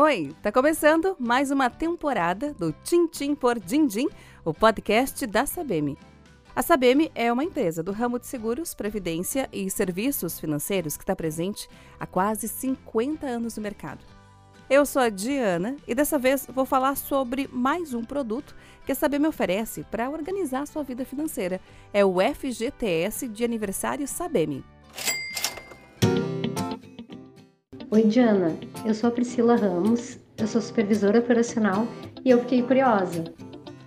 Oi, tá começando mais uma temporada do Tintim por Dindim, o podcast da Sabem. A Sabem é uma empresa do ramo de seguros, previdência e serviços financeiros que está presente há quase 50 anos no mercado. Eu sou a Diana e dessa vez vou falar sobre mais um produto que a Sabem oferece para organizar sua vida financeira. É o FGTS de aniversário Sabem. Oi, Diana. Eu sou a Priscila Ramos, eu sou supervisora operacional e eu fiquei curiosa.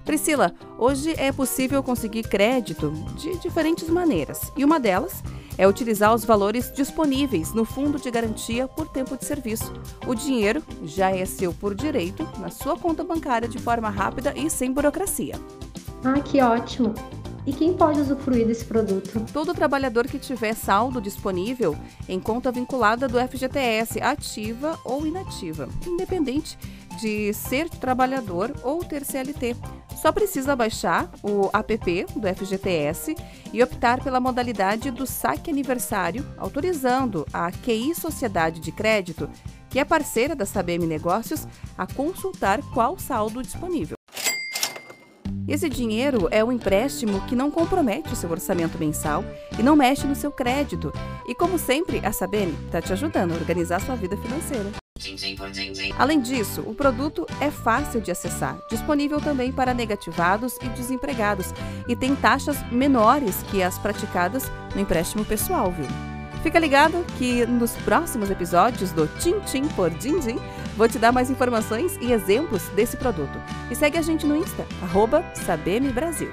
Priscila, hoje é possível conseguir crédito de diferentes maneiras e uma delas é utilizar os valores disponíveis no fundo de garantia por tempo de serviço. O dinheiro já é seu por direito na sua conta bancária de forma rápida e sem burocracia. Ah, que ótimo! E quem pode usufruir desse produto? Todo trabalhador que tiver saldo disponível em conta vinculada do FGTS, ativa ou inativa, independente de ser trabalhador ou ter CLT. Só precisa baixar o app do FGTS e optar pela modalidade do saque aniversário, autorizando a QI Sociedade de Crédito, que é parceira da Sabem Negócios, a consultar qual saldo disponível. Esse dinheiro é um empréstimo que não compromete o seu orçamento mensal e não mexe no seu crédito. E como sempre, a Sabene está te ajudando a organizar sua vida financeira. Além disso, o produto é fácil de acessar, disponível também para negativados e desempregados e tem taxas menores que as praticadas no empréstimo pessoal, viu? Fica ligado que nos próximos episódios do Tim Tim por Din Din vou te dar mais informações e exemplos desse produto. E segue a gente no Insta, arroba SabemBrasil.